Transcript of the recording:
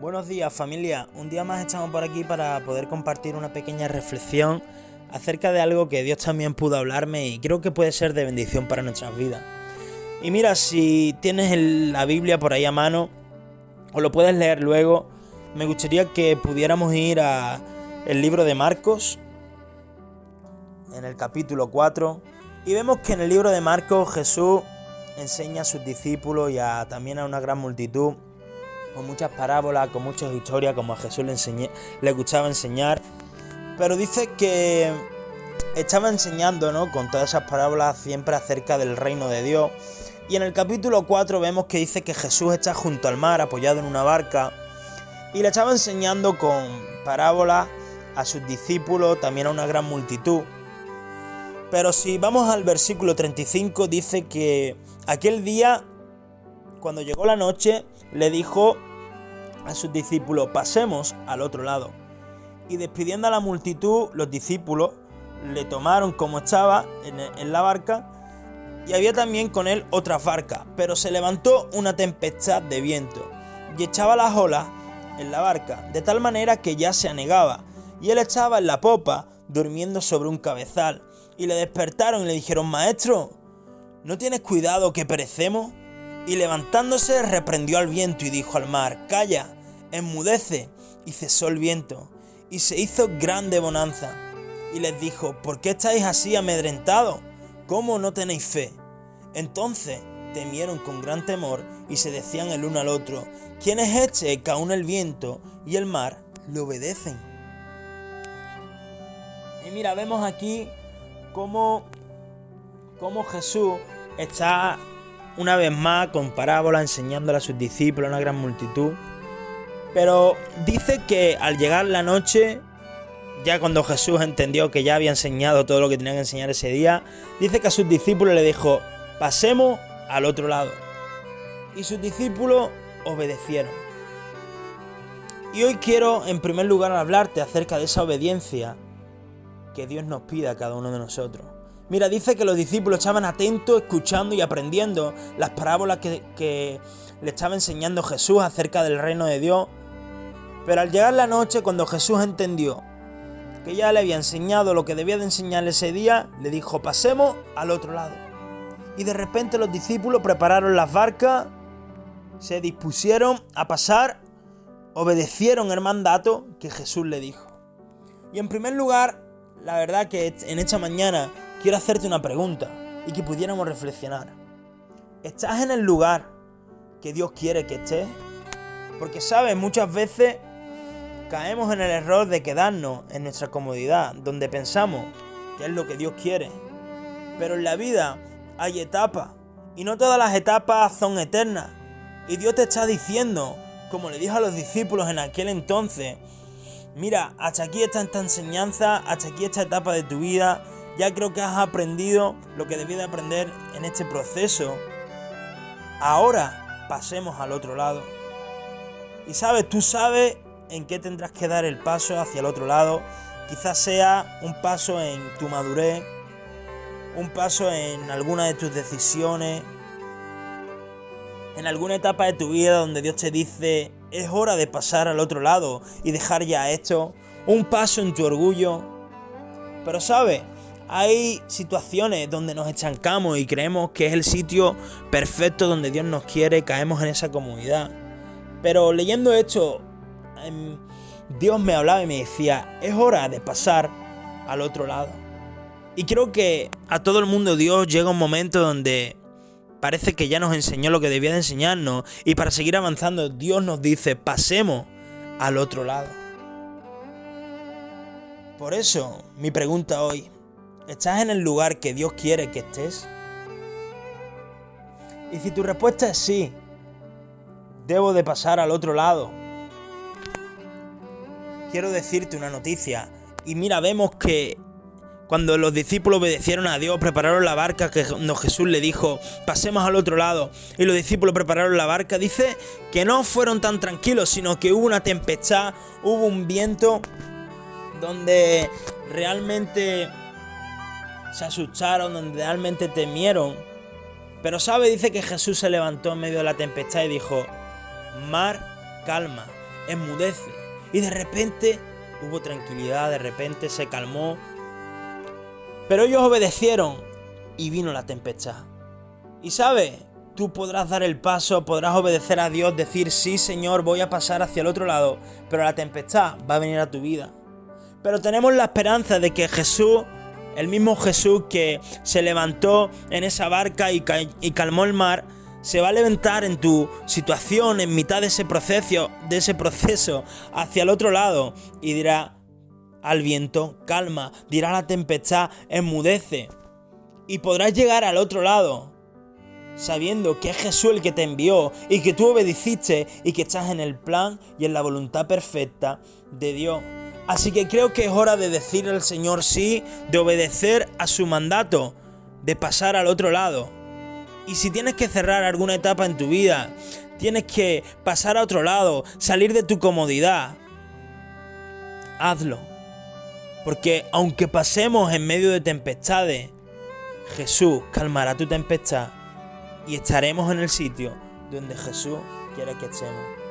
Buenos días familia, un día más estamos por aquí para poder compartir una pequeña reflexión acerca de algo que Dios también pudo hablarme y creo que puede ser de bendición para nuestras vidas. Y mira, si tienes la Biblia por ahí a mano o lo puedes leer luego, me gustaría que pudiéramos ir a el libro de Marcos en el capítulo 4 y vemos que en el libro de Marcos Jesús enseña a sus discípulos y también a una gran multitud con muchas parábolas, con muchas historias, como a Jesús le, gustaba enseñar. Pero dice que estaba enseñando, ¿no? Con todas esas parábolas siempre acerca del reino de Dios. Y en el capítulo 4 vemos que dice que Jesús está junto al mar, apoyado en una barca, y le estaba enseñando con parábolas a sus discípulos, también a una gran multitud. Pero si vamos al versículo 35, dice que aquel día, cuando llegó la noche, le dijo a sus discípulos, pasemos al otro lado. Y despidiendo a la multitud, los discípulos le tomaron como estaba en, la barca y había también con él otra barca, pero se levantó una tempestad de viento y echaba las olas en la barca, de tal manera que ya se anegaba, y él estaba en la popa, durmiendo sobre un cabezal, y le despertaron y le dijeron, Maestro, ¿no tienes cuidado que perecemos? Y levantándose reprendió al viento y dijo al mar, Calla, enmudece. Y cesó el viento, y se hizo grande bonanza. Y les dijo, ¿por qué estáis así amedrentados? ¿Cómo no tenéis fe? Entonces temieron con gran temor y se decían el uno al otro, ¿quién es este que aún el viento y el mar le obedecen? Y mira, vemos aquí cómo, cómo Jesús está una vez más con parábola enseñándole a sus discípulos, a una gran multitud. Pero dice que al llegar la noche, ya cuando Jesús entendió que ya había enseñado todo lo que tenía que enseñar ese día, dice que a sus discípulos le dijo, pasemos al otro lado. Y sus discípulos obedecieron. Y hoy quiero en primer lugar hablarte acerca de esa obediencia que Dios nos pide a cada uno de nosotros. Mira, dice que los discípulos estaban atentos, escuchando y aprendiendo las parábolas que, le estaba enseñando Jesús acerca del reino de Dios. Pero al llegar la noche, cuando Jesús entendió que ya le había enseñado lo que debía de enseñarle ese día, le dijo, pasemos al otro lado. Y de repente los discípulos prepararon las barcas, se dispusieron a pasar, obedecieron el mandato que Jesús le dijo. Y en primer lugar, la verdad que en esta mañana quiero hacerte una pregunta y que pudiéramos reflexionar. ¿Estás en el lugar que Dios quiere que estés? Porque sabes, muchas veces caemos en el error de quedarnos en nuestra comodidad, donde pensamos que es lo que Dios quiere. Pero en la vida hay etapas y no todas las etapas son eternas. Y Dios te está diciendo, como le dijo a los discípulos en aquel entonces, mira, hasta aquí está esta enseñanza, hasta aquí esta etapa de tu vida, ya creo que has aprendido lo que debí de aprender en este proceso. Ahora pasemos al otro lado. Y sabes, tú sabes en qué tendrás que dar el paso hacia el otro lado. Quizás sea un paso en tu madurez, un paso en alguna de tus decisiones, en alguna etapa de tu vida donde Dios te dice, es hora de pasar al otro lado y dejar ya esto, un paso en tu orgullo. Pero sabes, hay situaciones donde nos estancamos y creemos que es el sitio perfecto donde Dios nos quiere, caemos en esa comunidad. Pero leyendo esto, em, Dios me hablaba y me decía, es hora de pasar al otro lado. Y creo que a todo el mundo Dios llega un momento donde parece que ya nos enseñó lo que debía de enseñarnos y para seguir avanzando Dios nos dice, pasemos al otro lado. Por eso mi pregunta hoy, ¿Estás en el lugar que Dios quiere que estés? Y si tu respuesta es sí, debo de pasar al otro lado. Quiero decirte una noticia. Y mira, vemos que cuando los discípulos obedecieron a Dios, prepararon la barca que Jesús le dijo, pasemos al otro lado. Y los discípulos prepararon la barca. Dice que no fueron tan tranquilos, sino que hubo una tempestad, hubo un viento donde realmente se asustaron, donde realmente temieron. Pero sabe, dice que Jesús se levantó en medio de la tempestad y dijo, mar, calma. enmudece. Y de repente hubo tranquilidad, de repente se calmó. Pero ellos obedecieron y vino la tempestad. Y sabes, tú podrás dar el paso, podrás obedecer a Dios, decir, sí Señor, voy a pasar hacia el otro lado, pero la tempestad va a venir a tu vida. Pero tenemos la esperanza de que Jesús, el mismo Jesús que se levantó en esa barca y, calmó el mar, se va a levantar en tu situación en mitad de ese proceso, de ese proceso hacia el otro lado y dirá al viento, calma, dirá la tempestad, enmudece. Y podrás llegar al otro lado sabiendo que es Jesús el que te envió y que tú obedeciste y que estás en el plan y en la voluntad perfecta de Dios. Así que creo que es hora de decirle al Señor sí, de obedecer a su mandato, de pasar al otro lado. Y si tienes que cerrar alguna etapa en tu vida, tienes que pasar a otro lado, salir de tu comodidad, hazlo. Porque aunque pasemos en medio de tempestades, Jesús calmará tu tempestad y estaremos en el sitio donde Jesús quiere que estemos.